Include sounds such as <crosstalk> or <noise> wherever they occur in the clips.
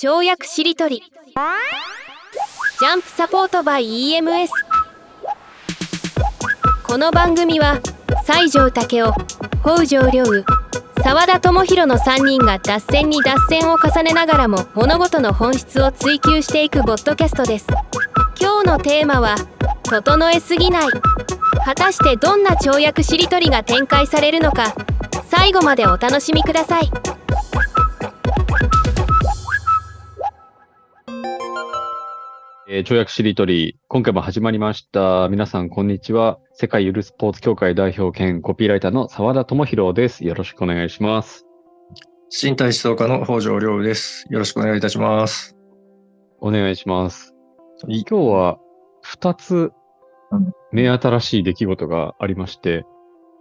跳躍しりとり。ジャンプサポートバイ EMS この番組は西条武雄北条良宇沢田智弘の3人が脱線に脱線を重ねながらも物事の本質を追求していくボッドキャストです。今日のテーマは「整えすぎない」果たしてどんな跳躍しりとりが展開されるのか。最後までお楽しみください。えー、跳躍しりとり、今回も始まりました。皆さん、こんにちは。世界ゆるスポーツ協会代表兼コピーライターの澤田智弘です。よろしくお願いします。身体思想家の北条良です。よろしくお願いいたします。お願いします。い今日は2つうん目新しい出来事がありまして、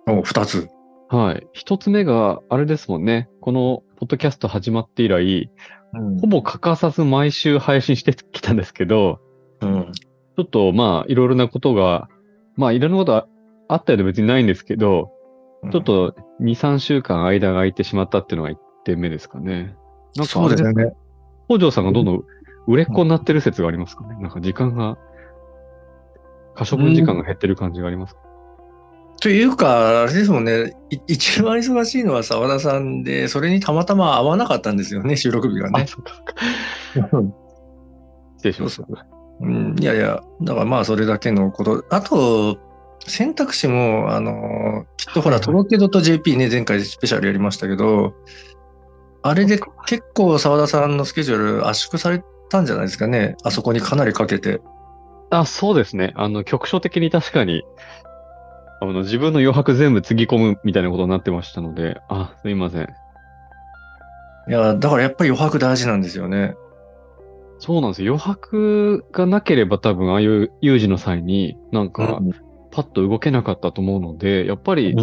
お、二つ。はい。1つ目が、あれですもんね。このポッドキャスト始まって以来、うんほぼ欠かさず毎週配信してきたんですけど、うん。ちょっとまあ、いろいろなことが、まあ、いろんなことああったようで別にないんですけど、ちょっと2、3週間間が空いてしまったっていうのが1点目ですかね。なんか？そうですよね。北条さんがどんどん売れっ子になってる説がありますかね？なんか時間が、可処分時間が減ってる感じがありますか、というか、あれですもんね。い一番忙しいのは澤田さんで、それにたまたま合わなかったんですよね、収録日があ、ね。<laughs> 失礼しました。うん、いやいや、だからまあそれだけのこと。あと、選択肢も、あの、きっとほら、はいはい届け .jp ね、前回スペシャルやりましたけど、あれで結構澤田さんのスケジュール圧縮されたんじゃないですかね。あそこにかなりかけて。あ、そうですね。あの、局所的に確かに、あの、自分の余白全部つぎ込むみたいなことになってましたので、あ、すいません。いや、だからやっぱり余白大事なんですよね。そうなんですよ。余白がなければ多分、ああいう有事の際に、なんか、パッと動けなかったと思うので、やっぱり、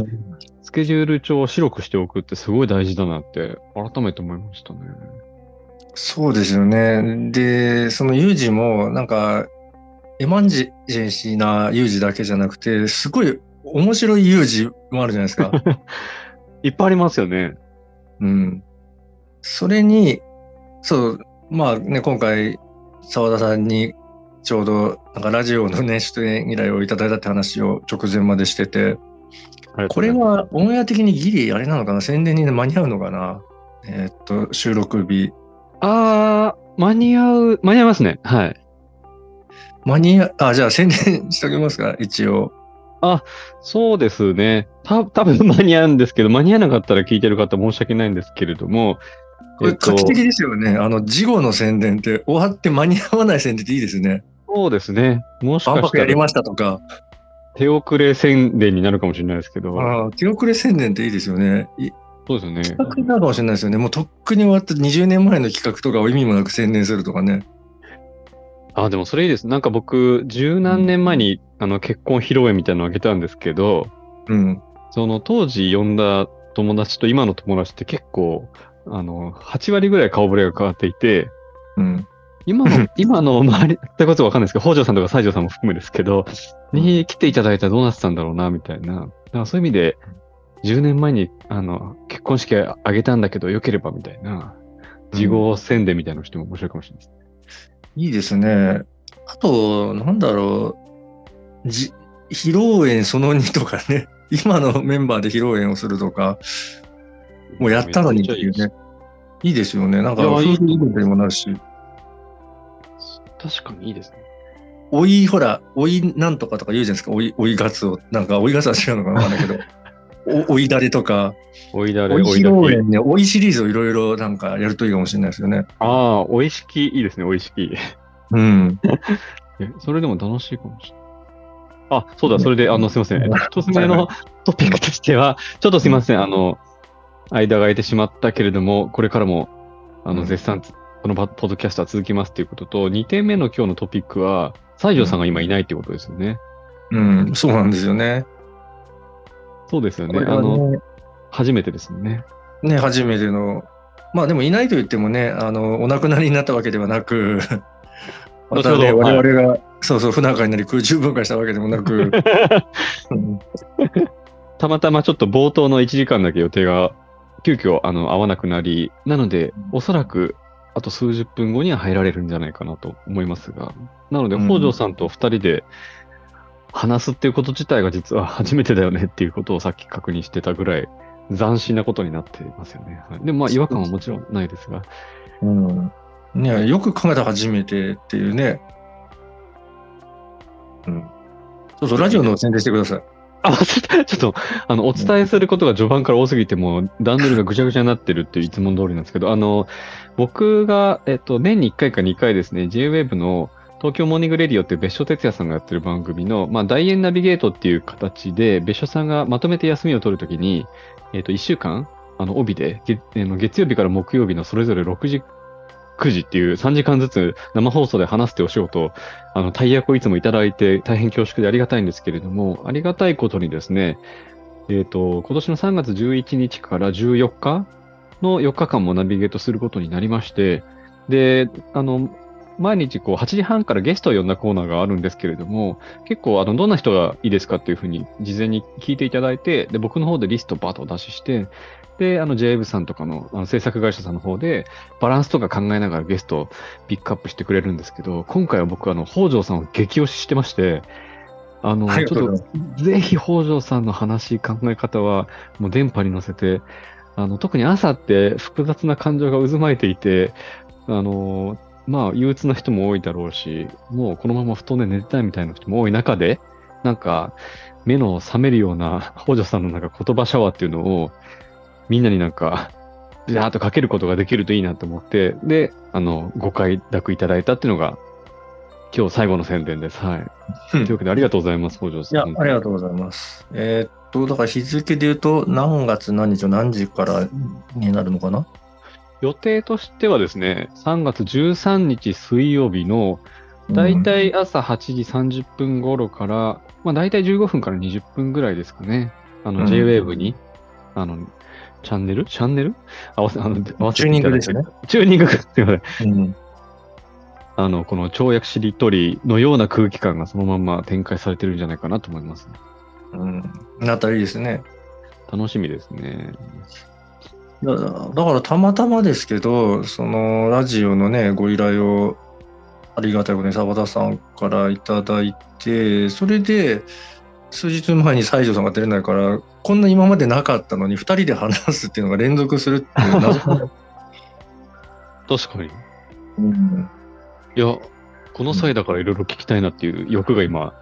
スケジュール帳を白くしておくってすごい大事だなって、改めて思いましたね。そうですよね。で、その有事も、なんか、エマンジェンシーな有事だけじゃなくて、すごい面白い有事もあるじゃないですか。<laughs> いっぱいありますよね。うん。それに、そう、まあね、今回、澤田さんにちょうど、なんかラジオのね、出演依頼をいただいたって話を直前までしてて、これはオンエア的にギリあれなのかな？宣伝に、ね、間に合うのかな？えーっと、収録日。あー、間に合う、間に合いますね。はい。間に合う、あ、じゃあ宣伝しときますか、一応。そうですね。た、多分間に合うんですけど、間に合わなかったら聞いてる方申し訳ないんですけれども、これ画期的ですよね。あの、事後の宣伝って、終わって間に合わない宣伝っていいですね。そうですね。もし万かしたら博やりましたとか、手遅れ宣伝になるかもしれないですけど、あー手遅れ宣伝っていいですよね。いそうですよね。企画になるかもしれないですよね。もうとっくに終わった20年前の企画とかを意味もなく宣伝するとかね。あ、でもそれいいです。なんか僕、十何年前に、あの結婚披露宴みたいなのをあげたんですけど、うん。その当時呼んだ友達と今の友達って結構、あの、8割ぐらい顔ぶれが変わっていて、うん。今の、<laughs> 今の周りってことはわかんないですけど、北条さんとか西条さんも含めですけど、に来ていただいたらどうなってたんだろうな、みたいな。だからそういう意味で、10年前に、あの、結婚式あげたんだけど、良ければみたいな、事後宣伝みたいなのしても面白いかもしれないです。いいですね。あと、なんだろう。じ披露宴その2とかね。<laughs> 今のメンバーで披露宴をするとか、もうやったのにっていうね。いいですよね。なんか、いやいい夫婦イベントにもなるし。確かにいいですね。おい、ほら、おいなんとかとか言うじゃないですか。おい、おいガツオ。なんか、おいガツオは違うのかなわかんないけど。<laughs> おおいだれとか、おいだれ、おいだき。露宴ね、おいシリーズをいろいろなんかやるといいかもしれないですよね。ああ、おいしき、いいですね、おいしき。うん。<laughs> えそれでも楽しいかもしれない。あ、そうだ、それで、あの、すいません。えっと一つ目のトピックとしては、ちょっとすいません。あの、間が空いてしまったけれども、これからも、あの、うん絶賛つ、このバポッドキャストは続きますということと、2点目の今日のトピックは、西条さんが今いないっていうことですよね。うん、そうなんですよね。そうですよね。これはあの、ね初めてですよね。ね、初めての。まあでもいないと言ってもね、あの、お亡くなりになったわけではなく、<laughs> またね、我々が、そうそう、不仲になり空中分解したわけでもなく、う <laughs> んたまたまちょっと冒頭の1時間だけ予定が急遽あの合わなくなり、なので、おそらくあと数十分後には入られるんじゃないかなと思いますが、なので、うん。北条さんと二人で話すっていうこと自体が実は初めてだよねっていうことをさっき確認してたぐらい、斬新なことになっていますよね。はい、でもまあ違和感はもちろんないですが、うん。ねよく考えたら初めてっていうね。うん。そうそう、ラジオの宣伝してください。あ、忘れた。ちょっと、あの、お伝えすることが序盤から多すぎて、もう段取りがぐちゃぐちゃになってるっていういつも通りなんですけど、あの、僕が、えっと、年に1回か2回ですね、JWAVE の東京モーニングレディオっていう別所哲也さんがやってる番組の、まあ、代演ナビゲートっていう形で、別所さんがまとめて休みを取るときに、えっと、1週間、あの、帯で、月月曜日から木曜日のそれぞれ6時、9時っていう3時間ずつ生放送で話すってお仕事あの、大役をいつもいただいて大変恐縮でありがたいんですけれども、ありがたいことにですね、えっ、と、今年の3月11日から14日の4日間もナビゲートすることになりまして、で、あの、毎日こう8時半からゲストを呼んだコーナーがあるんですけれども、結構あの、どんな人がいいですかっていうふうに事前に聞いていただいて、で、僕の方でリストをバーッとお出しして、で、あの、JAV さんとかのあの制作会社さんの方で、バランスとか考えながらゲストをピックアップしてくれるんですけど、今回は僕、あの、北条さんを激推ししてまして、あの、ちょっと、ぜひ北条さんの話、考え方は、もう電波に乗せて、あの、特に朝って複雑な感情が渦巻いていて、あの、まあ、憂鬱な人も多いだろうし、もうこのまま布団で寝てたいみたいな人も多い中で、なんか、目の覚めるような北条さんのなんか言葉シャワーっていうのを、みんなになんか、ビャーっとかけることができるといいなと思って、で、あの、ご快諾いただいたっていうのが、今日最後の宣伝です。はい。というわけで、ありがとうございます、北条さん。いや、ありがとうございます。えーっと、だから日付で言うと、何月何日の何時からになるのかな？予定としてはですね、3月13日水曜日の、だいたい朝8時30分頃から、まあだいたい15分から20分ぐらいですかね。あの、うん JWAVE に、あの、チャンネル？チャンネル？合わせ、あの、合わせチューニングですよね。チューニング、すいません。うん。あの、この跳躍しりとりのような空気感がそのまま展開されてるんじゃないかなと思います、ね。うん。なったらいいですね。楽しみですね。いやだからたまたまですけど、そのラジオのね、ご依頼をありがたいことに澤田さんからいただいて、それで数日前に西条さんが出れないから、こんな今までなかったのに2人で話すっていうのが連続するっていう謎の <laughs> 確かに。うんいや、この際だからいろいろ聞きたいなっていう欲が今、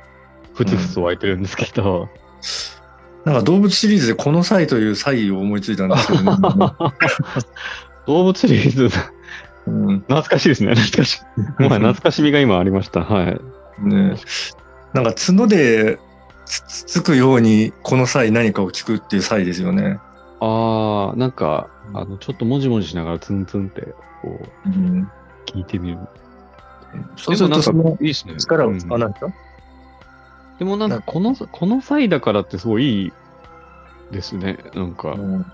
ふつふつと湧いてるんですけど。なんか動物シリーズでこの際という際を思いついたんですけど、ね <laughs> 動物シリーズ、うん懐かしいですね。懐かしい。もはや懐かしみが今ありました。はい。ね、なんか角でつつつくようにこの際何かを聞くっていう際ですよね。あー、なんか、あの、ちょっともじもじしながらツンツンって、こう、うん、聞いてみる。そうするとそのでもなんかいいですね。力をうん使わないと、でもなんか、この、この際だからってすごいいいですね。なんか、うん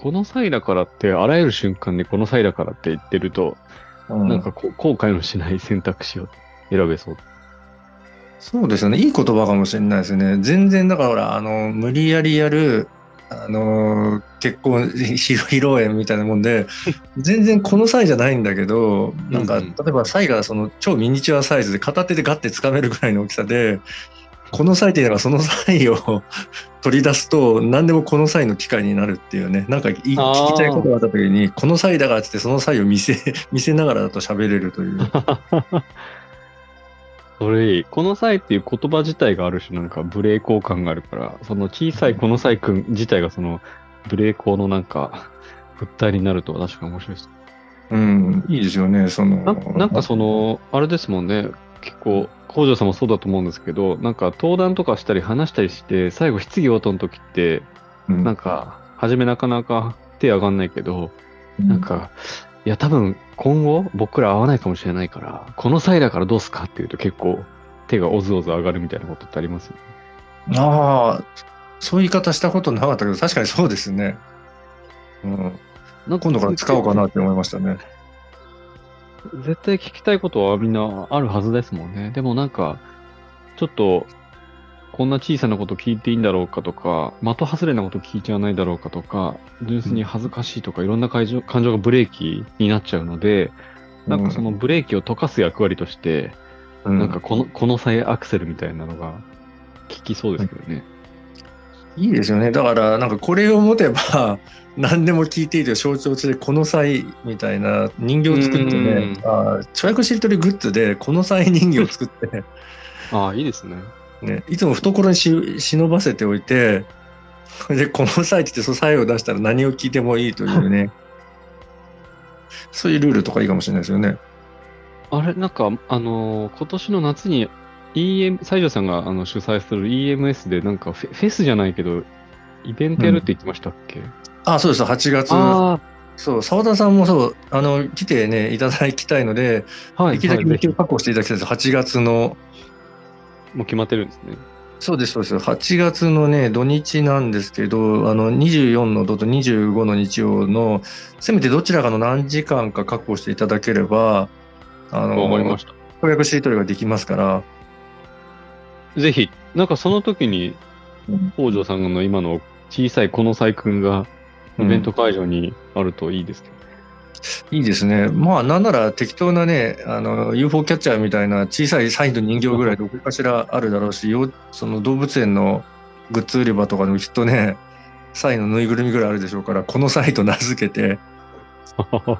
この際だからって、あらゆる瞬間でこの際だからって言ってると、うんなんかこう後悔のしない選択肢を選べそう。そうですよね。いい言葉かもしれないですね。全然だからほら、あの、無理やりやる、あの、結婚披露宴みたいなもんで、<laughs> 全然この際じゃないんだけど、なんか、例えば際がその超ミニチュアサイズで片手でガッて掴めるぐらいの大きさで、この際っていうのがその際を <laughs> 取り出すと何でもこの際の機会になるっていうね。なんかい聞きたいことがあった時にこの際だからってその際を見せ <laughs> 見せながらだと喋れるというそれいい。この際っていう言葉自体がある種なんかブレーコー感があるから、その小さいこの際くん自体がそのブレーコーのなんか物体になると確かに面白いです。うん。いいですよねそのななんかその、あれですもんね、結構、北条さんもそうだと思うんですけど、なんか登壇とかしたり話したりして、最後質疑応答の時って、うん。なんか、初めなかなか手上がんないけど、なんか、いや多分今後僕ら会わないかもしれないから、この際だからどうすかって言うと結構手がおずおず上がるみたいなことってありますよね。ああそういう言い方したことなかったけど確かにそうですね、うん、なん今度から使おうかなって思いましたね絶対聞きたいことはみんなあるはずですもんね。でもなんか、ちょっと、こんな小さなこと聞いていいんだろうかとか、的外れなこと聞いちゃわないだろうかとか、純粋に恥ずかしいとか、いろんな感情感情がブレーキになっちゃうので、なんかそのブレーキを溶かす役割として、うんなんかこの、この際アクセルみたいなのが効きそうですけどね。いいですよね。だから、なんかこれを持てば、<laughs> 何でも聞いていいという象徴として、この際みたいな人形を作ってね、あー跳躍しりとりグッズで、この際人形を作って、<laughs> ああ、いいですね。ね、いつも懐にし忍ばせておいて、<laughs> で、この際って言って、その際を出したら何を聞いてもいいというね、そういうルールとかいいかもしれないですよね。あれ、なんか、あのー今年の夏に EM、西条さんがあの主催する EMS で、なんかフェフェスじゃないけど、イベントやるって言ってましたっけ、あ、そうです、8月。あそう、澤田さんもそう、あの、来てね、いただきたいので、あ、はい。できるだけ日を確保していただきたいです。8月の、もう決まってるんですね。そうです、そうです。8月のね、土日なんですけど、あの、24の土と25の日曜の、せめてどちらかの何時間か確保していただければ、あの、わかりました。翻訳しりとりができますから、ぜひ、なんかその時に、北条さんの今の小さいこの細君がイベント会場にあるといいですけど。いいですね。まあ、なんなら適当なね、あの、UFO キャッチャーみたいな小さいサインと人形ぐらいどこかしらあるだろうし、よその動物園のグッズ売り場とかでもきっとね、サインのぬいぐるみぐらいあるでしょうから、このサイと名付けて、<laughs>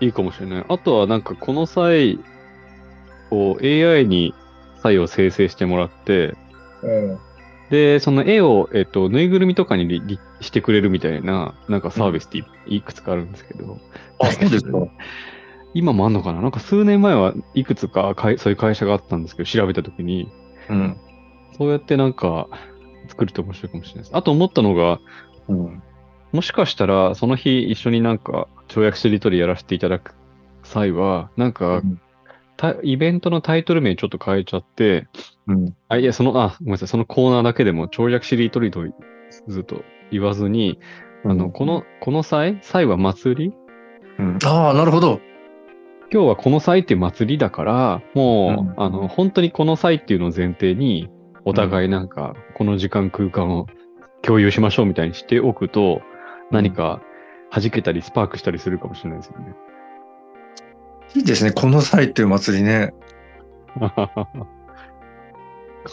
いいかもしれない。あとはなんかこの際を AI に際を生成してもらって、で、その絵を、えっと、ぬいぐるみとかにリリしてくれるみたいな、なんかサービスっていいくつかあるんですけど、あ、そうですか。今もあんのかな？なんか数年前はいくつかかいそういう会社があったんですけど、調べたときに、うん。そうやってなんか作ると面白いかもしれないです。あと思ったのが、うん。もしかしたらその日一緒になんか跳躍しりとりやらせていただく際は、なんか、うんたイベントのタイトル名ちょっと変えちゃって、うん。あ、いや、その、あ、ごめんなさい、そのコーナーだけでも跳躍しりとりとずっと言わずに、あの、この、この際際は祭り？うん、ああ、なるほど。今日はこの際っていう祭りだから、もう、うんあの、本当にこの際っていうのを前提に、お互いなんか、この時間空間を共有しましょうみたいにしておくと、何か弾けたりスパークしたりするかもしれないですよね。いいですね。この際っていう祭りね。<laughs>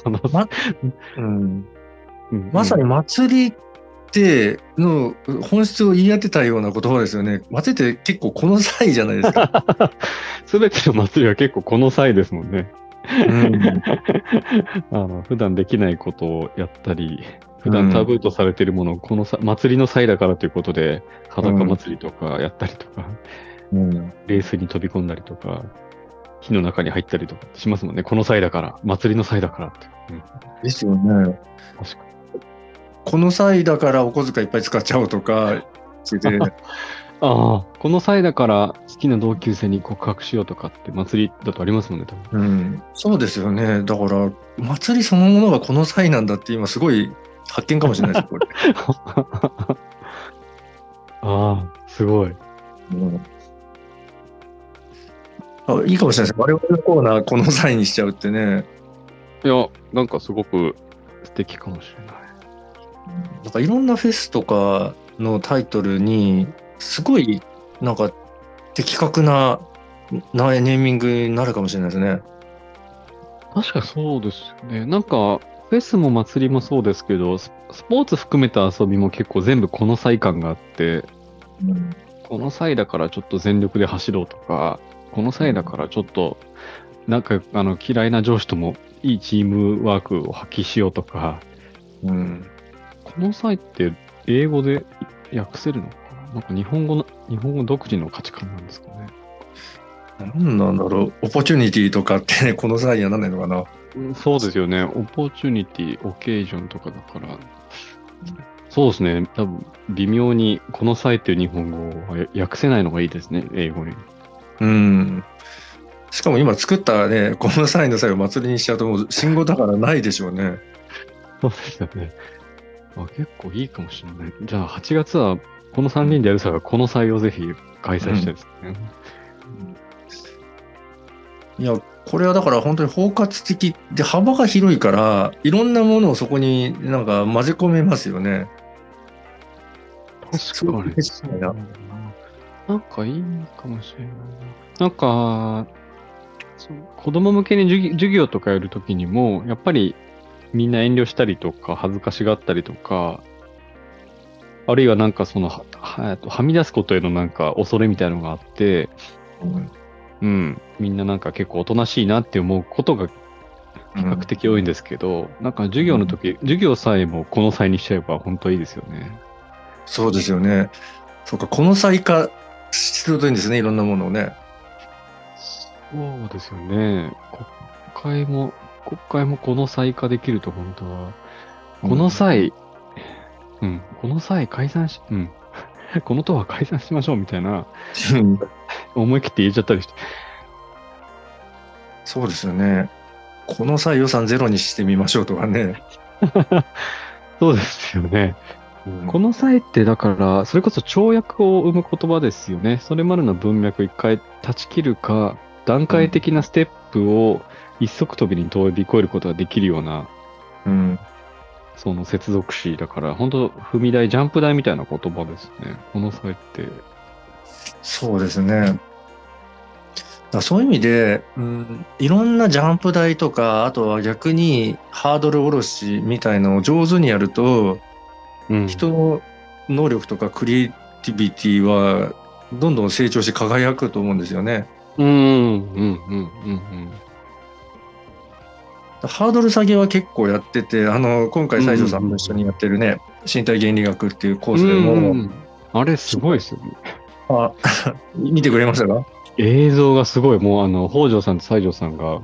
このまうん。うんまさに祭りっての本質を言い当てたような言葉ですよね。祭りって結構この際じゃないですか。<laughs> すべての祭りは結構この際ですもんね。うん <laughs> あの普段できないことをやったり、普段タブーとされているものをこのさ祭りの際だからということで、裸祭りとかやったりとか、うんレースに飛び込んだりとか、火の中に入ったりとかしますもんね。この際だから、祭りの際だからって。うん、ですよね。確かこの際だからお小遣いいっぱい使っちゃおうとか、<laughs> ああ、この際だから好きな同級生に告白しようとかって祭りだとありますもんね、多分。うん、そうですよね。だから、祭りそのものがこの際なんだって今すごい発見かもしれないです、これ。<laughs> ああ、すごい。うんあいいかもしれないです。我々のコーナーこの際にしちゃうってね。いや、なんかすごく素敵かもしれない。なんかいろんなフェスとかのタイトルに、すごいなんか的確ななネーミングになるかもしれないですね。確かそうですよね。なんか、フェスも祭りもそうですけど、ススポーツ含めた遊びも結構全部この際感があって、この際だからちょっと全力で走ろうとか、この際だからちょっと、なんかあの嫌いな上司ともいいチームワークを発揮しようとか、うん。この際って英語で訳せるのかな？なんか日本語の、日本語独自の価値観なんですかね。なんなんだろう？ opportunity とかってね、この際にはなんないのかな？うんそうですよね。 opportunity、occasion とかだから、そうですね。多分、微妙にこの際っていう日本語はや訳せないのがいいですね、英語に。うん。しかも今作ったね、この際の際を祭りにしちゃうともう信号だからないでしょうね。そうですよね。あ結構いいかもしれない。じゃあ、8月はこの3人でやる際はこの際をぜひ開催したいですね。いや、これはだから本当に包括的で幅が広いから、いろんなものをそこになんか混ぜ込めますよね。確かに。ななんかいいかもしれないな。なんか、子供向けに授業授業とかやるときにも、やっぱりみんな遠慮したりとか、恥ずかしがったりとか、あるいはなんかその、ははえっとはみ出すことへのなんか恐れみたいなのがあって、うんうん、みんななんか結構おとなしいなって思うことが比較的多いんですけど、なんか授業の時、授業さえもこの際にしちゃえば本当いいですよね。そうですよね。そうか、この際化するといいんですね、いろんなものをね。そうですよね。国会も、国会もこの際化できると本当は、この際、うん、この際解散し、うん、<laughs> この党は解散しましょうみたいな、うん思い切って言えちゃったりして。そうですよね。この際予算ゼロにしてみましょうとかね。<laughs> そうですよね。うんこの際ってだから、それこそ跳躍を生む言葉ですよね。それまでの文脈を一回断ち切るか、段階的なステップを一足飛びに飛び越えることができるような、うんその接続詞だから、本当踏み台、ジャンプ台みたいな言葉ですね。この際って。そうですね。だそういう意味で、うん、いろんなジャンプ台とか、あとは逆にハードル下ろしみたいのを上手にやると、うん。人の能力とかクリエイティビティはどんどん成長し輝くと思うんですよね。うん、うん、うん、うん、うん。ハードル下げは結構やってて、あの、今回西条さんも一緒にやってるね、身体原理学っていうコースでも、うんあれすごいですよね。あ <laughs> 見てくれましたか？映像がすごい、もうあの、北条さんと西条さんが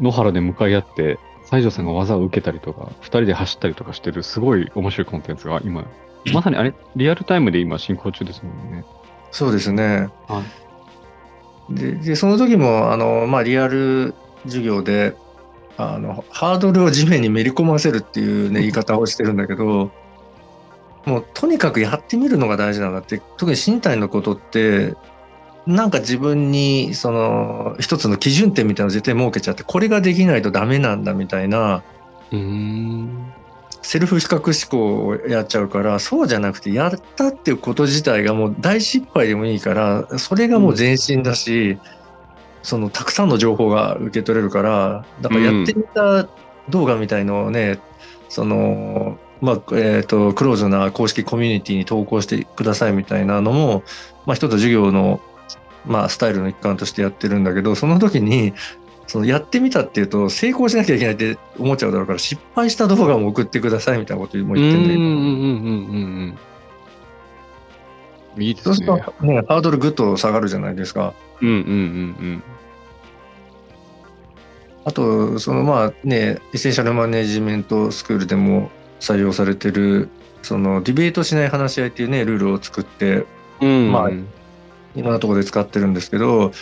野原で向かい合って、西条さんが技を受けたりとか、二人で走ったりとかしてる、すごい面白いコンテンツが今、まさにあれ、リアルタイムで今進行中ですもんね。そうですね。はで、でその時も、あの、まあ、リアル授業で、あの、ハードルを地面にめり込ませるっていうね、言い方をしてるんだけど、もうとにかくやってみるのが大事なんだって、特に身体のことって、なんか自分に、その、一つの基準点みたいなのを絶対設けちゃって、これができないとダメなんだみたいな、うーん。セルフ比較思考をやっちゃうから、そうじゃなくて、やったっていうこと自体がもう大失敗でもいいから、それがもう前進だし、そのたくさんの情報が受け取れるから、だからやってみた動画みたいのをね、その、まあ、えっ、と、クローズな公式コミュニティに投稿してくださいみたいなのも、まあ、一つ授業の、まあ、スタイルの一環としてやってるんだけど、その時に、そのやってみたっていうと成功しなきゃいけないって思っちゃうだろうから失敗した動画も送ってくださいみたいなこともうん、うん、言ってんだけど、うん、うん、うんうん。いいですね。そうすると、ね、ハードルぐっと下がるじゃないですか。うん、うん、うん、あと、そのまあね、エッセンシャルマネジメントスクールでも採用されてる、そのディベートしない話し合いっていうね、ルールを作って、うん。うん、まあいろんなところで使ってるんですけど、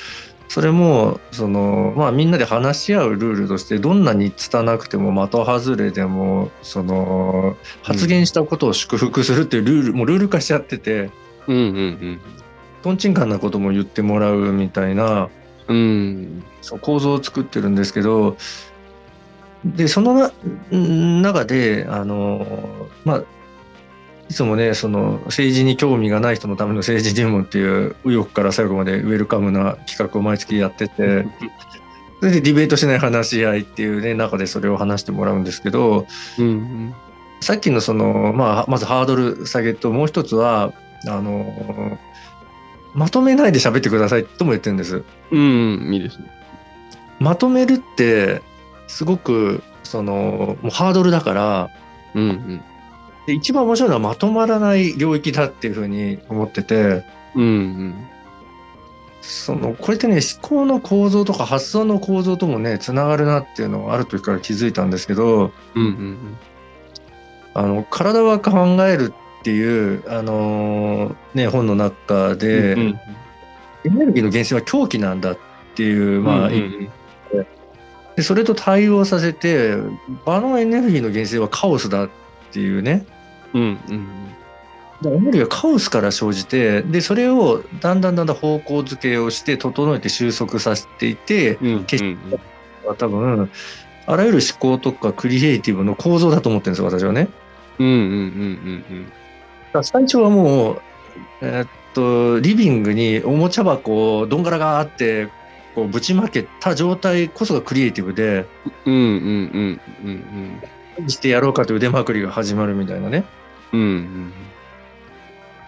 それも、その、まあみんなで話し合うルールとして、どんなに拙くても的外れでも、その、発言したことを祝福するっていうルール、もうルール化しちゃってて、うん、うん、とんちんかんなことも言ってもらうみたいな、うん。うん。そう構造を作ってるんですけど、で、その中で、あの、まあ、いつもね、その政治に興味がない人のための政治入門っていう右翼から最後までウェルカムな企画を毎月やってて、<laughs> それでディベートしない話し合いっていうね、中でそれを話してもらうんですけど、うん、さっきのその、まあ、まずハードル下げと、もう一つは、あの、まとめないで喋ってくださいとも言ってるんです。うん。うん、いいですね。まとめるってすごくそのもうハードルだからうん、うん。で一番面白いのはまとまらない領域だっていうふうに思ってて。うん、うん。そのこれってね思考の構造とか発想の構造ともねつながるなっていうのをある時から気づいたんですけど。うん、うん。あの体は考えるっていうあのね本の中で、うんエネルギーの源泉は狂気なんだっていうまあ、うんうん。でそれと対応させて場のエネルギーの源泉はカオスだっていうねうんうんだからエネルギーがカオスから生じて、で、それをだんだんだんだん方向づけをして、整えて収束させていて、うんうん決は多分、あらゆる思考とかクリエイティブの構造だと思ってるんですよ、私はね。うんうんうんうんだから最初はもう、えーっと、リビングにおもちゃ箱をどんがらがーって、こうぶちまけた状態こそがクリエイティブで、うんうんうんうんうんしてやろうかという腕まくりが始まるみたいなね。うん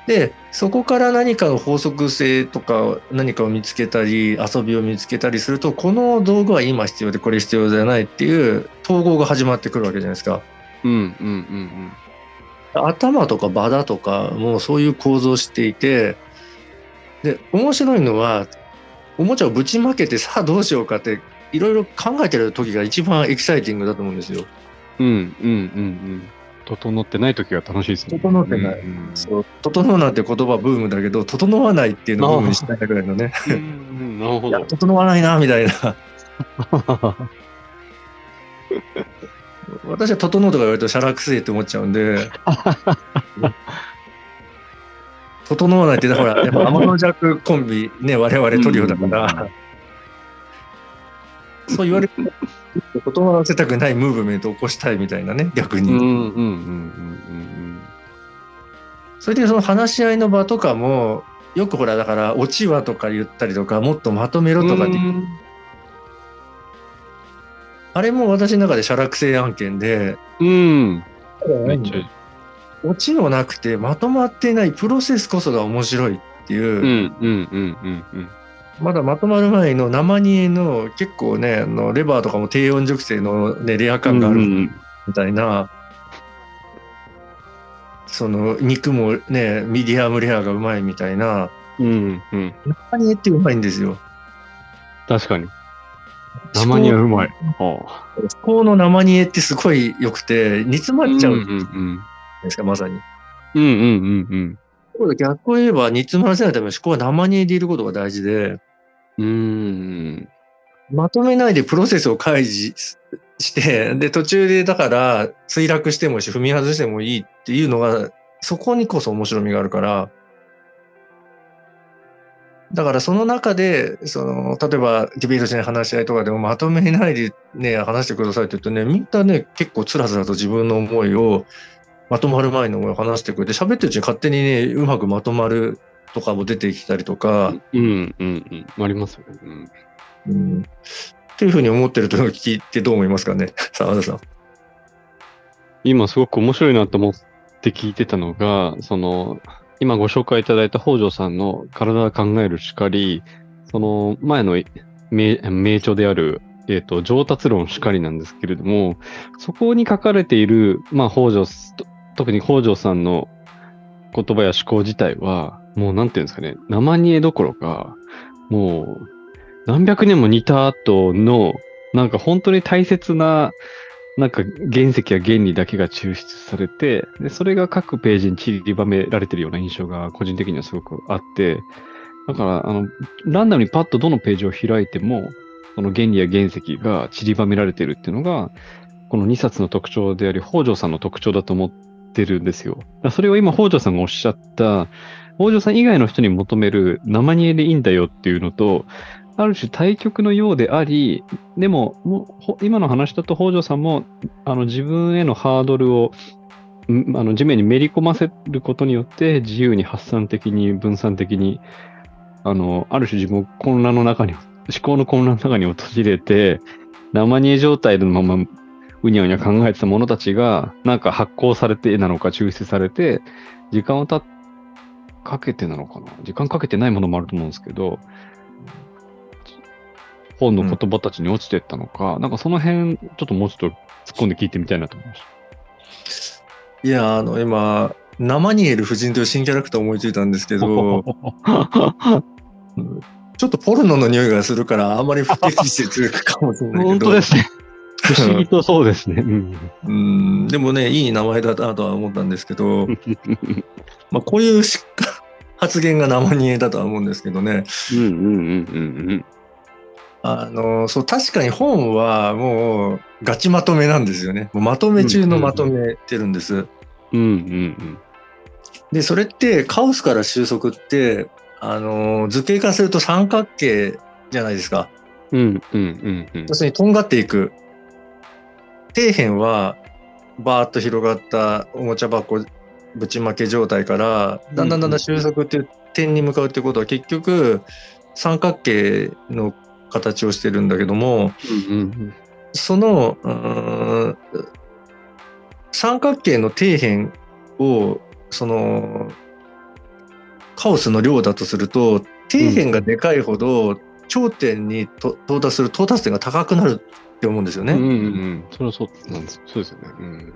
で、そこから何かの法則性とか何かを見つけたり、遊びを見つけたりすると、この道具は今必要でこれ必要じゃないっていう統合が始まってくるわけじゃないですか。うん頭とか場だとかもうそういう構造をしていて、で、面白いのは、おもちゃをぶちまけてさあどうしようかっていろいろ考えてる時が一番エキサイティングだと思うんですよ。うんうんうんうん整ってない時が楽しいですね。整ってないうんそう、整うなんて言葉ブームだけど、整わないっていうのをブームにしたいぐらいのね。なるほど。整わないな、みたいな。<laughs> 私は整うとか言われるとシャラくせえって思っちゃうんで。<laughs> 整わないって、ほら、やっぱ天の弱コンビ、ね、我々トリオだから、そう言われると、整わせたくないムーブメントを起こしたいみたいなね、逆に。それでその話し合いの場とかも、よくほら、だから、落ちはとか言ったりとか、もっとまとめ。ろとかって、あれも私の中でシャラくせえ案件で、うん。落ちのなくてまとまっていないプロセスこそが面白いっていう、うんうんうんうんうん。まだまとまる前の生煮えの結構ねあのレバーとかも低温熟成の、ね、レア感があるみたいな、その肉もねミディアムレアがうまいみたいなうんうん。生煮えってうまいんですよ。確かに。生にはうまい。はあ思考の生煮えってすごい良くて煮詰まっちゃうんですか、まさに。うん。うんうんうん逆を言えば煮詰まらせないために思考は生煮えでいることが大事で、うん。うん。まとめないでプロセスを開示して、で、途中でだから墜落してもいいし、踏み外してもいいっていうのが、そこにこそ面白みがあるから、だからその中で、その、例えばディベートしない話し合いとかでもまとめないでね、話してくださいって言うとね、みんなね、結構つらつらと自分の思いを、まとまる前の思いを話してくれて、喋ってるうちに勝手にね、うまくまとまるとかも出てきたりとか、うんうんうん。ありますよね。うんうんっていうふうに思ってると聞いてどう思いますかね、<laughs> 澤田さん。今すごく面白いなと思って聞いてたのが、その、今ご紹介いただいた北条さんの体が考えるしかり、その前の名名著である、えっ、と、上達論しかりなんですけれども、そこに書かれている、まあ、北条、特に北条さんの言葉や思考自体は、もうなんていうんですかね、生煮えどころか、もう、何百年も似た後の、なんか本当に大切な、なんか原石や原理だけが抽出されて、で、それが各ページに散りばめられてるような印象が個人的にはすごくあって、だから、あの、ランダムにパッとどのページを開いても、その原理や原石が散りばめられているっていうのが、この2冊の特徴であり、北条さんの特徴だと思ってるんですよ。それを今北条さんがおっしゃった、北条さん以外の人に求める生煮えでいいんだよっていうのと、ある種対極のようであり、でも、もう今の話だと北条さんもあの自分へのハードルをあの地面にめり込ませることによって自由に発散的に分散的にあのある種自分を混乱の中に思考の混乱の中に陥れて生煮え状態のままうにゃうにゃ考えてた者たちがなんか発酵されてなのか抽出されて時間をたかけてなのかな？時間かけてないものもあると思うんですけど本の言葉たちに落ちてったのか、なんかその辺、ちょっともうちょっと突っ込んで聞いてみたいなと思いましいや、あの、今、生にエル夫人という新キャラクター思いついたんですけた。ど、<laughs> ちょっとポルノの匂いがするから、あんまり不適切かもしれないけど本当で、すね。不思議とそうですね。うんうん、でもね、いい名前だなとは思ったんですけど、<laughs> まあ、こういうし発言が生煮えだとは思うんですけどね、うんうんうんうんあの、そう、確かに本はもうガチまとめなんですよね。もうまとめ中のまとめてるんです。うんうんで、それってカオスから収束って、あのー図形化すると三角形じゃないですか。うんうんうんうん要。するにとんがっていく。底辺はバーッと広がったおもちゃ箱ぶちまけ状態からだんだんだんだん収束っていう点に向かうってことは結局三角形の形をしてるんだけどもうんうんその三角形の底辺をそのカオスの量だとすると底辺がでかいほど頂点にと到達する到達点が高くなるって思うんですよね。うんうんうん。それはそうなんです。そうですよね。うん。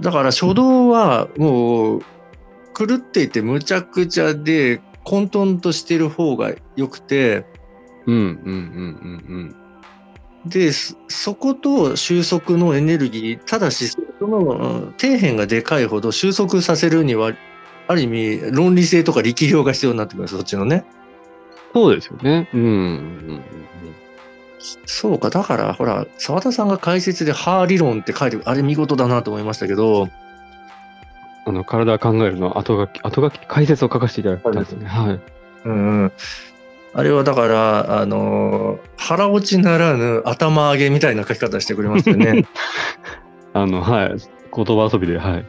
だから初動はもう狂っていてむちゃくちゃで混沌としてる方が良くてうんうんうんうんでそそこと収束のエネルギーただしそのうん底辺がでかいほど収束させるにはある意味論理性とか力量が必要になってくるそっちのね。そうですよね。うんうんうんそうかだからほら澤田さんが解説で「ハー理論」って書いてあれ見事だなと思いましたけどあの、体を考えるの後書き、後書き、解説を書かせていただいたんですよね。はい。うんうんあれはだから、あの腹落ちならぬ頭上げみたいな書き方してくれましたよね。<laughs> あの、はい。言葉遊びで、はい。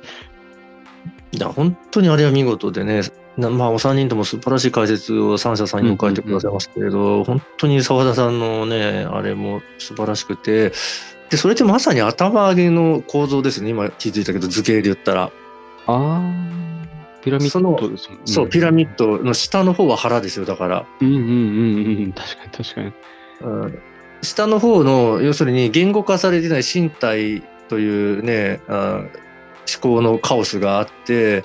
いや、本当にあれは見事でね、なまあ、お三人とも素晴らしい解説を三者三様書いてくださいましたけれど、本当に澤田さんのね、あれも素晴らしくて、で、それってまさに頭上げの構造ですね。今気づいたけど、図形で言ったら。ああ、ピラミッドですもんね。そう、ピラミッドの下の方は腹ですよ、だから。うんうんうんうん。確かに確かに。うん下の方の要するに言語化されてない身体というねあ思考のカオスがあって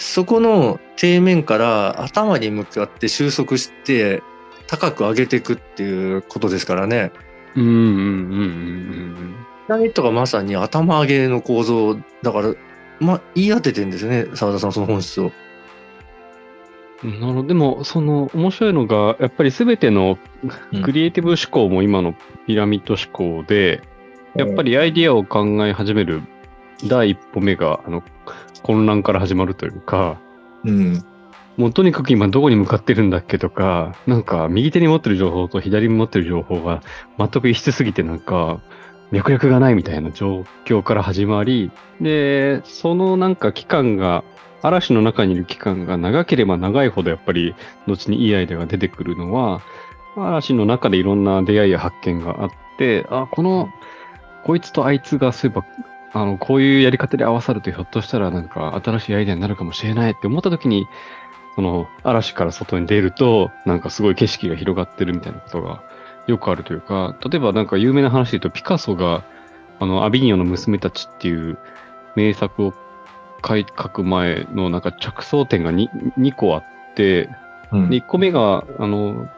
そこの底面から頭に向かって収束して高く上げていくっていうことですからね。うんうんうんうんピラミッドがまさに頭上げの構造だから、まあ、言い当ててんですね澤田さんその本質を。うん。なるほど。でも、その、面白いのが、やっぱり全てのうんクリエイティブ思考も今のピラミッド思考で、やっぱりアイディアを考え始める第一歩目が、あの、混乱から始まるというか、うん。もうとにかく今どこに向かってるんだっけとか、なんか右手に持ってる情報と左に持ってる情報が全く異質すぎてなんか脈絡がないみたいな状況から始まり、で、そのなんか期間が、嵐の中にいる期間が長ければ長いほどやっぱり後にいいアイデアが出てくるのは、嵐の中でいろんな出会いや発見があって、あ、この、こいつとあいつがそういえば、あの、こういうやり方で合わさるとひょっとしたらなんか新しいアイデアになるかもしれないって思った時に、その嵐から外に出ると、なんかすごい景色が広がってるみたいなことがよくあるというか、例えばなんか有名な話で言うと、ピカソが、あの、アビニオンの娘たちっていう名作を書く前のなんか着想点が 2, 2個あって、うん。で、1個目が、あの、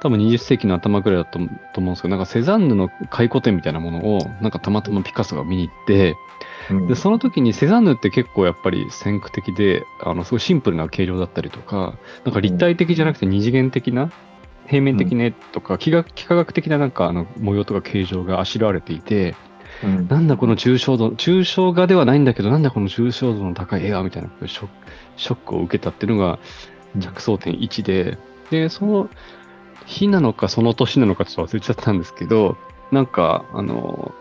多分20世紀の頭ぐらいだとと思うんですけど、なんかセザンヌの回顧展みたいなものを、なんかたまたまピカソが見に行って、うん。で、その時にセザンヌって結構やっぱり先駆的で、あの、すごいシンプルな形状だったりとか、なんか立体的じゃなくて二次元的な、平面的な絵とか、幾何幾何学的ななんかあの模様とか形状があしらわれていて、うん。なんだこの抽象度、抽象画ではないんだけど、なんだこの抽象度の高い絵はみたいなショックショックを受けたっていうのが着想点1で、で、その日なのかその年なのかちょっと忘れちゃったんですけど、なんか、あの、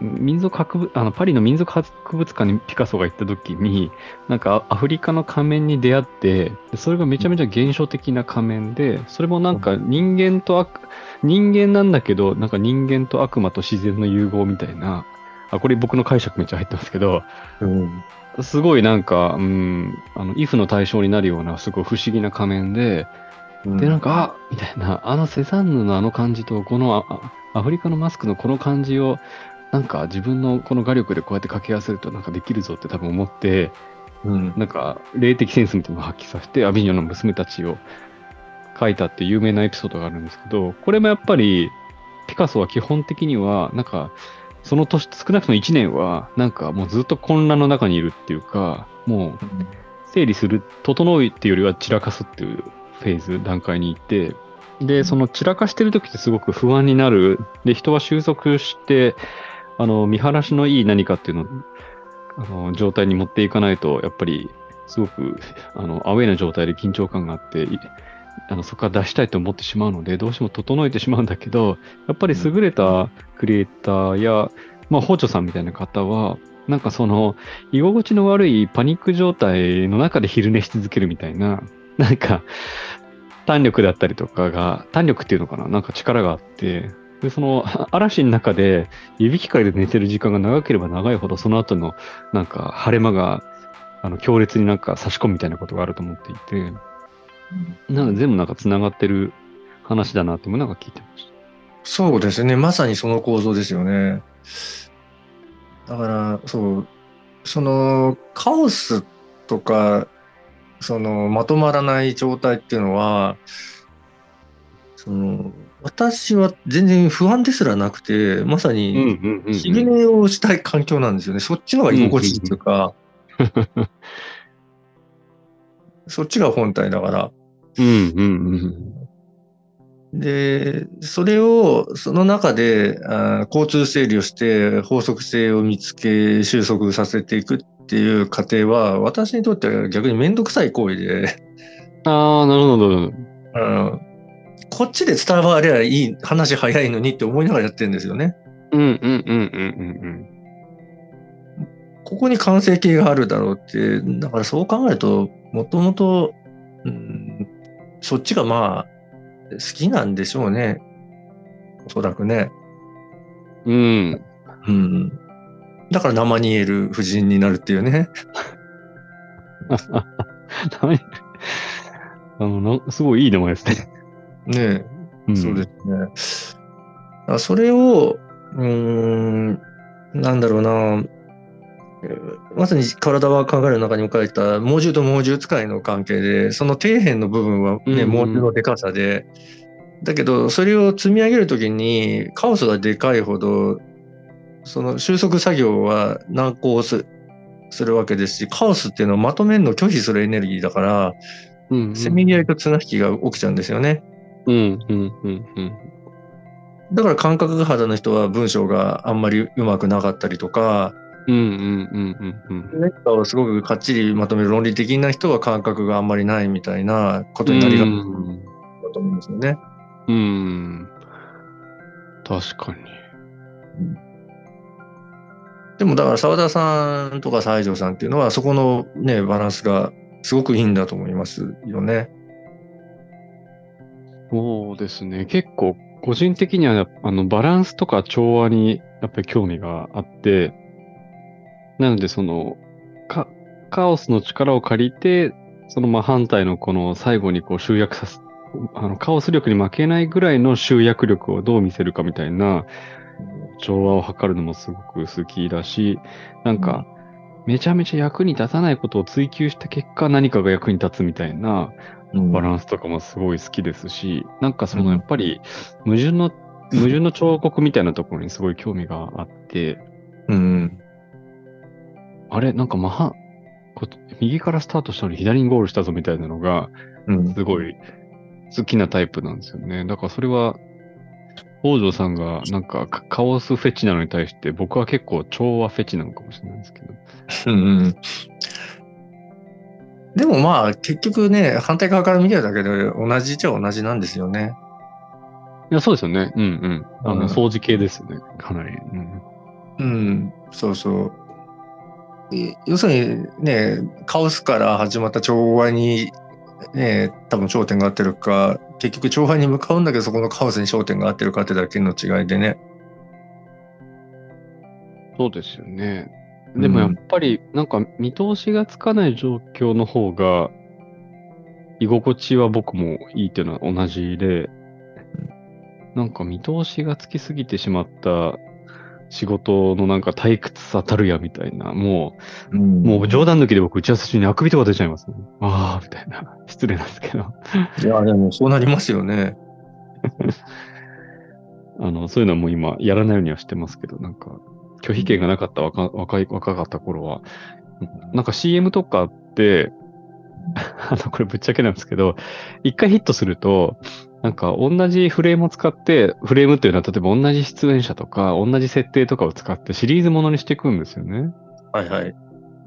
み民族博物、あの、パリの民族博物館にピカソが行った時に、なんかアフリカの仮面に出会って、でそれがめちゃめちゃ現象的な仮面で、それもなんか人間と悪、人間なんだけど、なんか人間と悪魔と自然の融合みたいな、あ、これ僕の解釈めっちゃ入ってますけど、うん。すごいなんか、うん、あの、イフの対象になるようなすごい不思議な仮面で、で、なんか、あみたいな、あのセザンヌのあの感じと、このアフリカのマスクのこの感じを、なんか自分のこの画力でこうやって掛け合わせるとなんかできるぞって多分思って、うん。なんか霊的センスみたいなのを発揮させて、アビニョンの娘たちを描いたって有名なエピソードがあるんですけど、これもやっぱり、ピカソは基本的には、なんか、その年、少なくとも1年は、なんかもうずっと混乱の中にいるっていうか、もう整理する、整うっていうよりは散らかすっていうフェーズ、段階に行って、で、その散らかしてる時ってすごく不安になる。で、人は収束して、あの、見晴らしのいい何かっていうのを、あの、状態に持っていかないと、やっぱりすごく、あの、アウェイな状態で緊張感があって、いあのそこから出したいと思ってしまうので、どうしても整えてしまうんだけど、やっぱり優れたクリエイターや、まあ、包丁さんみたいな方は、なんかその、居心地の悪いパニック状態の中で昼寝し続けるみたいな、<laughs> なんか、弾力だったりとかが、弾力っていうのかな？なんか力があって、で、その <laughs> 嵐の中で、指機械で寝てる時間が長ければ長いほど、その後の、なんか、晴れ間が、あの、強烈になんか差し込むみたいなことがあると思っていて、なんか全部なんか繋がってる話だなってもなんか聞いてました。そうですね。まさにその構造ですよね。だから、そう、そのカオスとか、そのまとまらない状態っていうのは、その私は全然不安ですらなくて、まさた。にんうん昼寝をしたい環境なんですよね。そっちの方が居心地いいというか、そっちが本体だから。うんうんで、それを、その中で、あー交通整理をして、法則性を見つけ、収束させていくっていう過程は、私にとっては逆にめんどくさい行為で、ああ、なるほど。なるほどうんこっちで伝わりゃいい、話早いのにって思いながらやってるんですよね。うんうんうんうんうんここに完成形があるだろうって、だからそう考えると、もともと、うんそっちがまあ、好きなんでしょうね。おそらくね。うん。うん。うん。だから生にえる夫人になるっていうね。何あのな、すごいいい名前ですね。ねえ、んそうですね。あそれを、うーん、なんだろうな、えーまさに体は考える中にも書いた猛獣と猛獣使いの関係で、その底辺の部分はね、うんうん猛獣のでかさで、だけど、それを積み上げるときに、カオスがでかいほど、その収束作業は難航すするわけですし、カオスっていうのはまとめるのを拒否するエネルギーだから、うんうんせめぎ合いと綱引きが起きちゃうんですよね。うんうんうんうん。だから感覚肌の人は文章があんまりうまくなかったりとか、うんうんうんうんうん。をすごくかっちりまとめる論理的な人は感覚があんまりないみたいなことになりがちだと思うんですよね。うん。確かに。でもだから澤田さんとか西条さんっていうのはそこのね、バランスがすごくいいんだと思いますよね。そうですね。結構、個人的には、あの、バランスとか調和に、やっぱり興味があって、なので、その、か、カオスの力を借りて、その真反対のこの最後にこう集約さす、あの、カオス力に負けないぐらいの集約力をどう見せるかみたいな、調和を図るのもすごく好きだし、なんか、めちゃめちゃ役に立たないことを追求した結果何かが役に立つみたいな、バランスとかもすごい好きですし、なんかそのやっぱり矛盾の、矛盾の彫刻みたいなところにすごい興味があって、うん。あれ、なんかマハ、こ右からスタートしたのに左にゴールしたぞみたいなのが、うん。すごい好きなタイプなんですよね。だからそれは、北条さんがなんかカカオスフェチなのに対して、僕は結構調和フェチなのかもしれないですけど。うんうん。でもまあ結局ね、反対側から見てるだけで同じっちゃ同じなんですよね。いや、そうですよね。うんうん。あうんの、掃除系ですよね。かなり。うん。うん、そうそう。い要するにね、カオスから始まった調和に、ね、多分焦点が合ってるか、結局調和に向かうんだけど、そこのカオスに焦点が合ってるかってだけの違いでね。そうですよね。でもやっぱり、なんか見通しがつかない状況の方が、居心地は僕もいいっていうのは同じで、なんか見通しがつきすぎてしまった仕事のなんか退屈さたるやみたいな、もうん、う、もう冗談抜きで僕打ち合わせ中にあくびとか出ちゃいますね。ああ、みたいな。失礼なんですけど。いや、でもそうなりますよね。<laughs> あの、そういうのはもう今やらないようにはしてますけど、なんか、拒否権がなかった若若い、若かった頃は、なんか CM とかって、<laughs> あの、これぶっちゃけなんですけど、一回ヒットすると、なんか同じフレームを使って、フレームっていうのは例えば同じ出演者とか、同じ設定とかを使ってシリーズものにしていくんですよね。はいはい。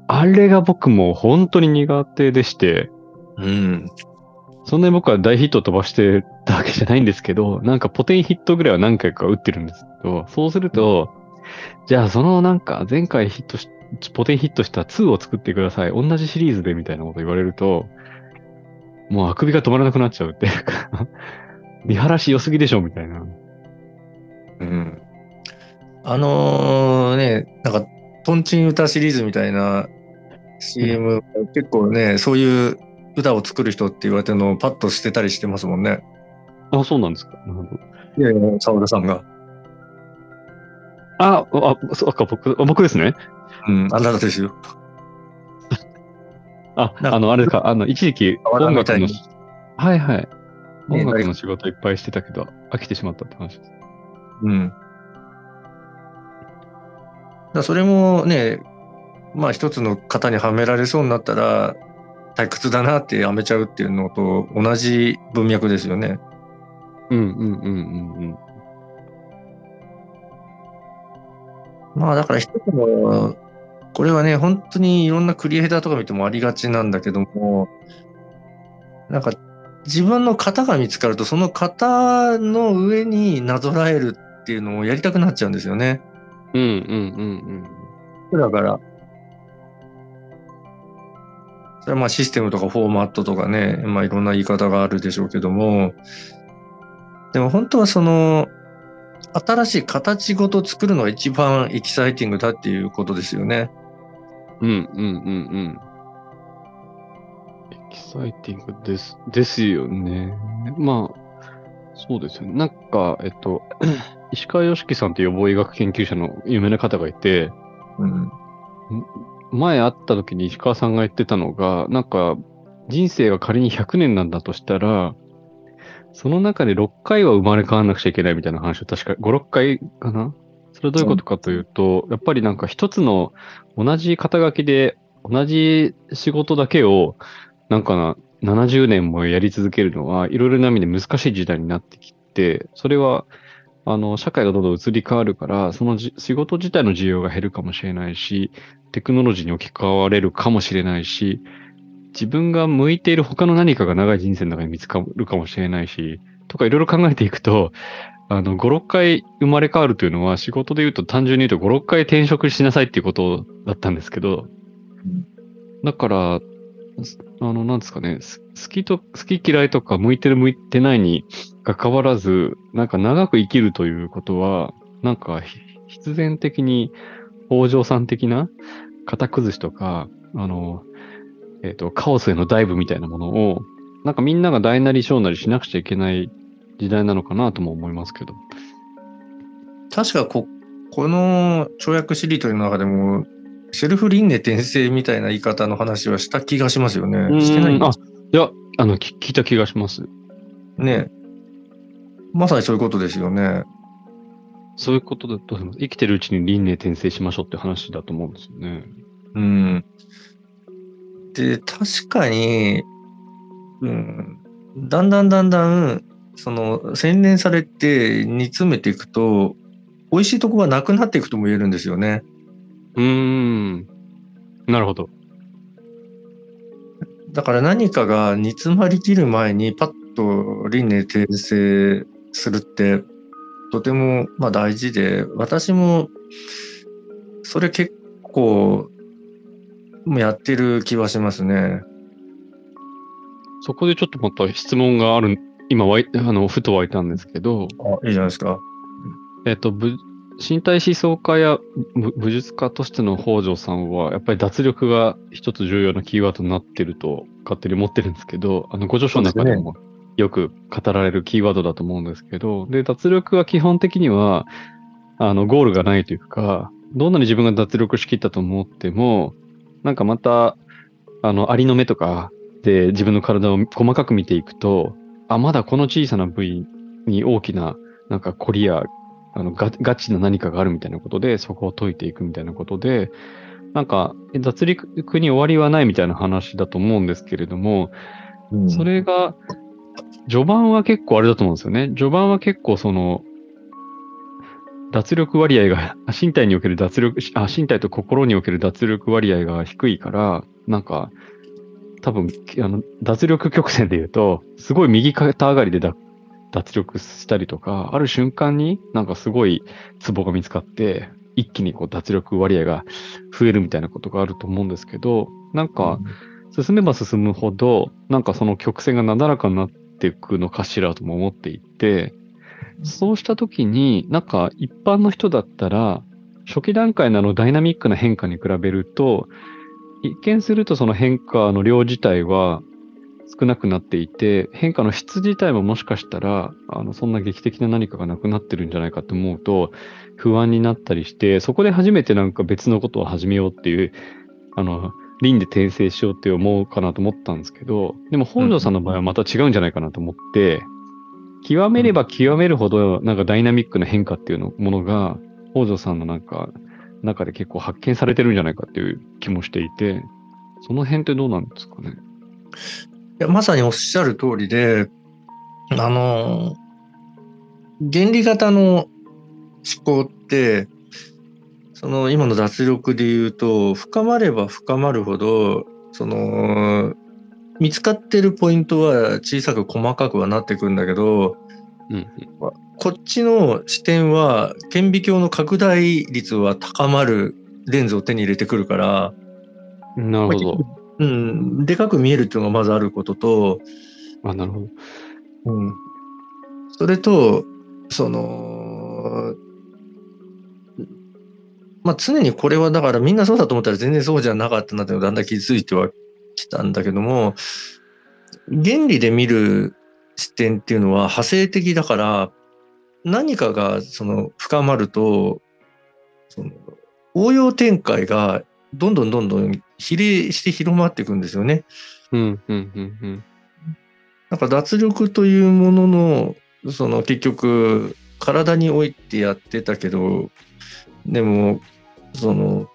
あれが僕も本当に苦手でして、うん。そんなに僕は大ヒット飛ばしてたわけじゃないんですけど、なんかポテンヒットぐらいは何回か打ってるんですけど、そうすると、じゃあそのなんか前回ヒットし、ポテンヒットした2を作ってください。同じシリーズでみたいなこと言われると、もうあくびが止まらなくなっちゃうっていうか、見晴らし良すぎでしょみたいな。うん。あのね、なんか、トンチン歌シリーズみたいな CM、結構ね、そういう歌を作る人って言われてるのをパッと捨てたりしてますもんね。あ、そうなんですか。なるほど。いやいや、沢田さんが。あ、あ、そうか、僕、あ僕ですね。うん、あなたですよ。<laughs> あ、なんかあの、あれですか、あの、一時期音楽のみたいに、はいはい。ね音楽の仕事いっぱいしてたけど、飽きてしまったって話です。うん。だそれもね、まあ一つの型にはめられそうになったら、退屈だなってやめちゃうっていうのと同じ文脈ですよね。うんうんうんうんうん。まあだから一つの、これはね、本当にいろんなクリエイターとか見てもありがちなんだけども、なんか自分の型が見つかると、その型の上になぞらえるっていうのをやりたくなっちゃうんですよね。うんうんうんだから、それはまあシステムとかフォーマットとかね、まあいろんな言い方があるでしょうけども、でも本当はその、新しい形ごと作るのが一番エキサイティングだっていうことですよね。うん。うんうんうんサイティングです。ですよね。まあ、そうですよね。なんか、えっと、<clears throat> 石川良樹さんという予防医学研究者の有名な方がいて、うん。前会った時に石川さんが言ってたのが、なんか、人生が仮に100年なんだとしたら、その中で6回は生まれ変わらなくちゃいけないみたいな話を確か5、6回かな？それはどういうことかというと、やっぱりなんか一つの同じ肩書きで同じ仕事だけをなんかな70年もやり続けるのはいろいろな意味で難しい時代になってきて、それはあの社会がどんどん移り変わるから、そのじ仕事自体の需要が減るかもしれないし、テクノロジーに置き換われるかもしれないし、自分が向いている他の何かが長い人生の中に見つかるかもしれないし、とかいろいろ考えていくと、あの、5、6回生まれ変わるというのは仕事で言うと単純に言うと5、6回転職しなさいっていうことだったんですけど、だから、すあの、なんですかね、好きと、好き嫌いとか向いてる向いてないに関わらず、なんか長く生きるということは、なんか必然的に北条さん的な型崩しとか、あの、えっ、と、カオスへのダイブみたいなものを、なんかみんなが大なり小なりしなくちゃいけない時代なのかなとも思いますけど。確かこ、この跳躍シリーズの中でも、セルフ輪廻転生みたいな言い方の話はした気がしますよね。してないんあいや、あの、き聞いた気がします。ね。まさにそういうことですよね。そういうことだと思います。生きてるうちに輪廻転生しましょうって話だと思うんですよね。うん。で、確かに、うん、だんだんだんだん、その、洗練されて煮詰めていくと、美味しいとこがなくなっていくとも言えるんですよね。うーん。なるほど。だから何かが煮詰まりきる前にパッと輪廻転生するってとてもまあ大事で私もそれ結構やってる気はしますね。そこでちょっとまた質問がある、今湧い、<laughs> あの、ふと湧いたんですけど、あいいじゃないですか。えっと、ぶ身体思想家やぶ武術家としての北条さんは、やっぱり脱力が一つ重要なキーワードになってると勝手に思ってるんですけど、あの、ご著書の中でもよく語られるキーワードだと思うんですけど、で、脱力は基本的には、あの、ゴールがないというか、どんなに自分が脱力しきったと思っても、なんかまた、あの、ありの目とかで自分の体を細かく見ていくと、あ、まだこの小さな部位に大きな、なんかコリやあのガガチな何かがあるみたいなことで、そこを解いていくみたいなことで、なんか、え脱力に終わりはないみたいな話だと思うんですけれども、うんそれが、序盤は結構あれだと思うんですよね。序盤は結構その、脱力割合が、<laughs> 身体における脱力、あ、身体と心における脱力割合が低いから、なんか、多分、あの、脱力曲線で言うと、すごい右肩上がりでだ脱力したりとか、ある瞬間になんかすごいツボが見つかって、一気にこう脱力割合が増えるみたいなことがあると思うんですけど、なんか、進めば進むほど、なんかその曲線がなだらかになっていくのかしらとも思っていて、そうしたときに、なんか一般の人だったら、初期段階のあのダイナミックな変化に比べると、一見するとその変化の量自体は少なくなっていて、変化の質自体ももしかしたら、あの、そんな劇的な何かがなくなってるんじゃないかと思うと、不安になったりして、そこで初めてなんか別のことを始めようっていう、あの、輪で転生しようって思うかなと思ったんですけど、でも北条さんの場合はまた違うんじゃないかなと思って、極めれば極めるほど、なんかダイナミックな変化っていうのものが、北条さんのなんか、中で結構発見されてるんじゃないかっていう気もしていて、その辺ってどうなんですかね？いやまさにおっしゃる通りで、あの、原理型の思考って、その今の脱力で言うと、深まれば深まるほど、その、見つかってるポイントは小さく細かくはなってくんだけど、うん。こっちの視点は顕微鏡の拡大率は高まるレンズを手に入れてくるから、なるほど。うん、でかく見えるっていうのがまずあることと、あ、なるほど。うん、それと、その、まあ常にこれはだからみんなそうだと思ったら全然そうじゃなかったなってだんだん気づいてはきたんだけども、原理で見る視点っていうのは派生的だから、何かがその深まると、その応用展開がどんどんどんどん比例して広まっていくんですよね。うん、うん、うん、うん。なんか脱力というものの、その結局、体に置いてやってたけど、でも、その、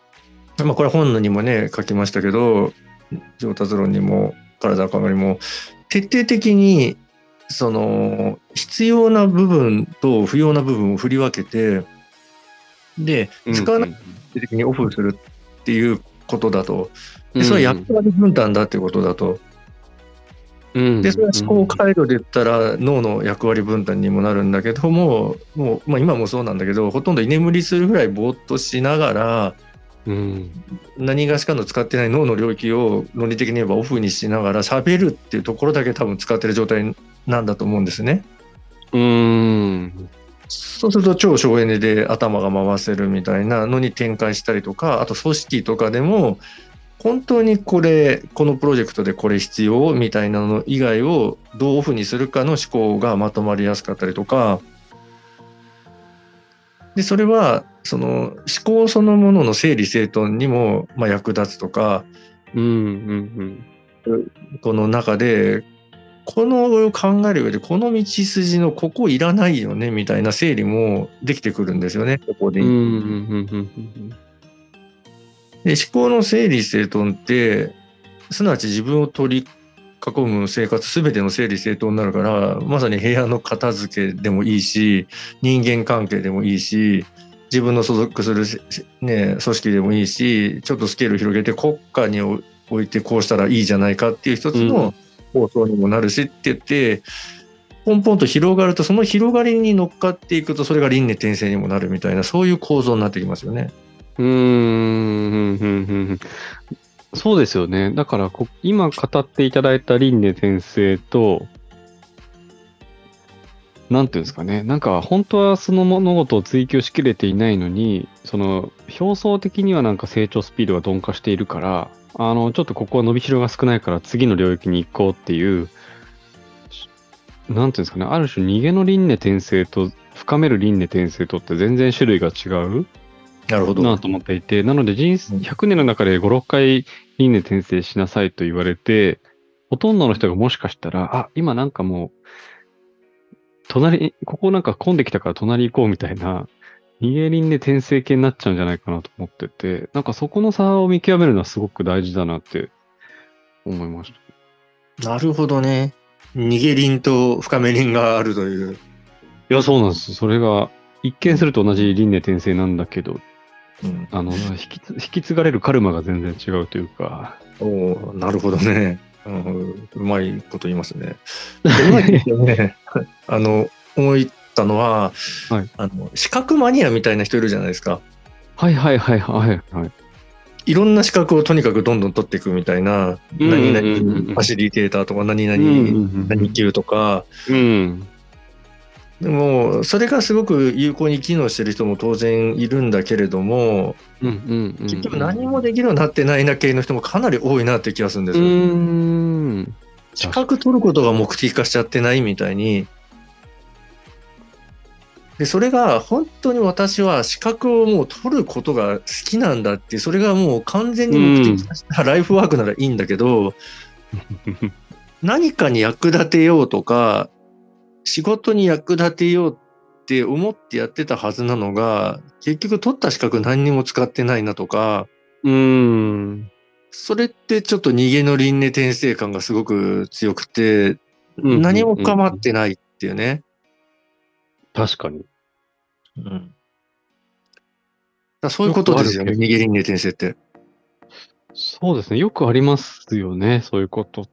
まあこれ本にもね、書きましたけど、上達論にも、体のにも、徹底的に、その、必要な部分と不要な部分を振り分けて、で、使わなくて的にオフするっていうことだと。で、それは役割分担だっていうことだと。うん、で、それは思考回路で言ったら脳の役割分担にもなるんだけども、もう、まあ今もそうなんだけど、ほとんど居眠りするぐらいぼーっとしながら、うん、何がしかの使ってない脳の領域を論理的に言えばオフにしながら喋るっていうところだけ多分使ってる状態なんだと思うんですね。うん。そうすると超省エネで頭が回せるみたいなのに展開したりとか、あと組織とかでも、本当にこれ、このプロジェクトでこれ必要みたいなの以外をどうオフにするかの思考がまとまりやすかったりとか、で、それは、その思考そのものの整理整頓にもまあ役立つとか、うん、うん、この中で、この考える上で、この道筋のここいらないよねみたいな整理もできてくるんですよね、ここで。で思考の整理整頓って、すなわち自分を取り囲む生活すべての整理整頓になるから、まさに部屋の片付けでもいいし、人間関係でもいいし、自分の所属する、ね、組織でもいいし、ちょっとスケール広げて国家に置いてこうしたらいいじゃないかっていう一つの構想にもなるしって言って、ポンポンと広がると、その広がりに乗っかっていくと、それが輪廻転生にもなるみたいな、そういう構造になってきますよね。うん、うん、そうですよね。だからこ、今語っていただいた輪廻転生と、なんていうんですかね。なんか、本当はその物事を追求しきれていないのに、その、表層的にはなんか成長スピードが鈍化しているから、あの、ちょっとここは伸びしろが少ないから次の領域に行こうっていう、なんていうんですかね。ある種逃げの輪廻転生と深める輪廻転生とって全然種類が違う。なるほなと思っていて、なので人生、100年の中で5、6回輪廻転生しなさいと言われて、ほとんどの人がもしかしたら、あ、今なんかもう、隣、ここなんか混んできたから隣行こうみたいな、逃げ輪廻転生系になっちゃうんじゃないかなと思ってて、なんかそこの差を見極めるのはすごく大事だなって思いました。なるほどね。逃げ輪と深め輪があるという。いや、そうなんです。それが一見すると同じ輪廻転生なんだけど、うん、あの、引きつ引き継がれるカルマが全然違うというか。おーなるほどね。うん、うまいこと言いますね。<laughs> うまいですよね。<laughs> あの、思ったのは、はいあの、資格マニアみたいな人いるじゃないですか。はいはいはいはいはい。いろんな資格をとにかくどんどん取っていくみたいな、何うん々ファシリテーターとか何々、うん何級とか、うん。でも、それがすごく有効に機能してる人も当然いるんだけれども、うんうんうん。結局何もできるようになってないな系の人もかなり多いなって気がするんですうよ。資格取ることが目的化しちゃってないみたいに。で、それが本当に私は資格をもう取ることが好きなんだってそれがもう完全に目的化したライフワークならいいんだけど、<laughs> 何かに役立てようとか、仕事に役立てようって思ってやってたはずなのが、結局取った資格何にも使ってないなとか、うーん。それってちょっと逃げの輪廻転生感がすごく強くて、うん何も構ってないっていうね。確かに。うん。だそういうことですよね、よく逃げ輪廻転生って。そうですね。よくありますよね。そういうことっ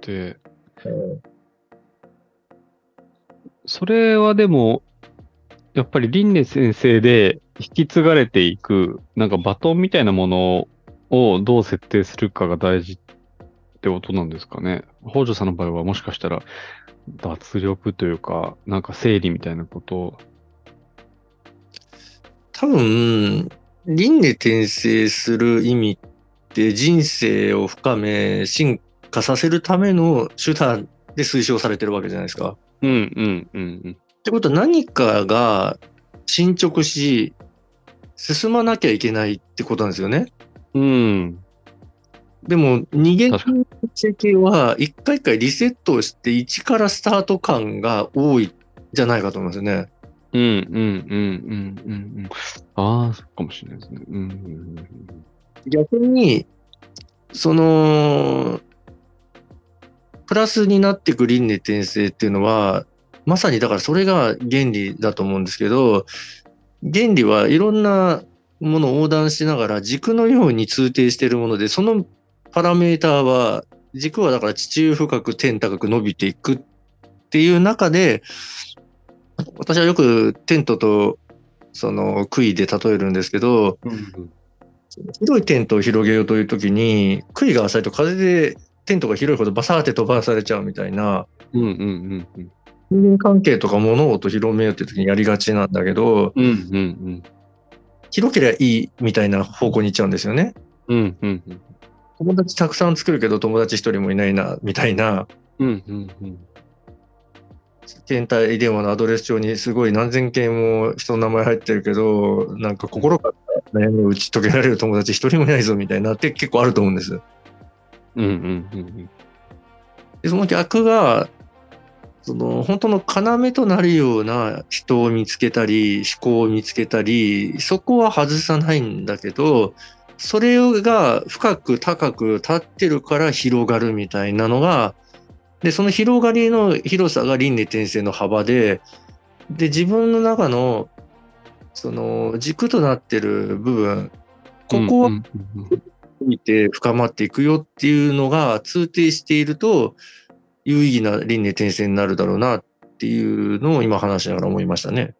て。それはでも、やっぱり輪廻先生で引き継がれていく、なんかバトンみたいなものをどう設定するかが大事ってことなんですかね。北条さんの場合はもしかしたら脱力というか、なんか整理みたいなことを。多分、輪廻転生する意味って人生を深め、進化させるための手段で推奨されてるわけじゃないですか。うんうんうんうん。ってことは何かが進捗し、進まなきゃいけないってことなんですよね。うん。でも、逃げ確か設計は一回一回リセットをして一からスタート感が多いじゃないかと思いますね。うんうんうんうんうんうん。ああ、そうかもしれないですね。うんうんうん逆に、その、プラスになっていく輪廻転生っていうのは、まさにだからそれが原理だと思うんですけど、原理はいろんなものを横断しながら軸のように通底しているもので、そのパラメーターは、軸はだから地中深く天高く伸びていくっていう中で、私はよくテントとその杭で例えるんですけど、うん広いテントを広げようというときに、杭が浅いと風でテントが広いほどバサーって飛ばされちゃうみたいな、うんうんうんうん。人間関係とか物事を広めようっていうときにやりがちなんだけど、うんうん広ければいいみたいな方向に行っちゃうんですよね。うんうんうん。友達たくさん作るけど友達一人もいないな、みたいな、うんうんうん携帯電話のアドレス帳にすごい何千件も人の名前入ってるけど、なんか心から悩みを打ち解けられる友達一人もいないぞみたいなって結構あると思うんです。うんうんうんで、その逆が、その本当の要となるような人を見つけたり、思考を見つけたり、そこは外さないんだけど、それが深く高く立ってるから広がるみたいなのが、で、その広がりの広さが輪廻転生の幅で、で、自分の中の、その軸となってる部分、ここは見て深まっていくよっていうのが通底していると、有意義な輪廻転生になるだろうなっていうのを今話しながら思いましたね。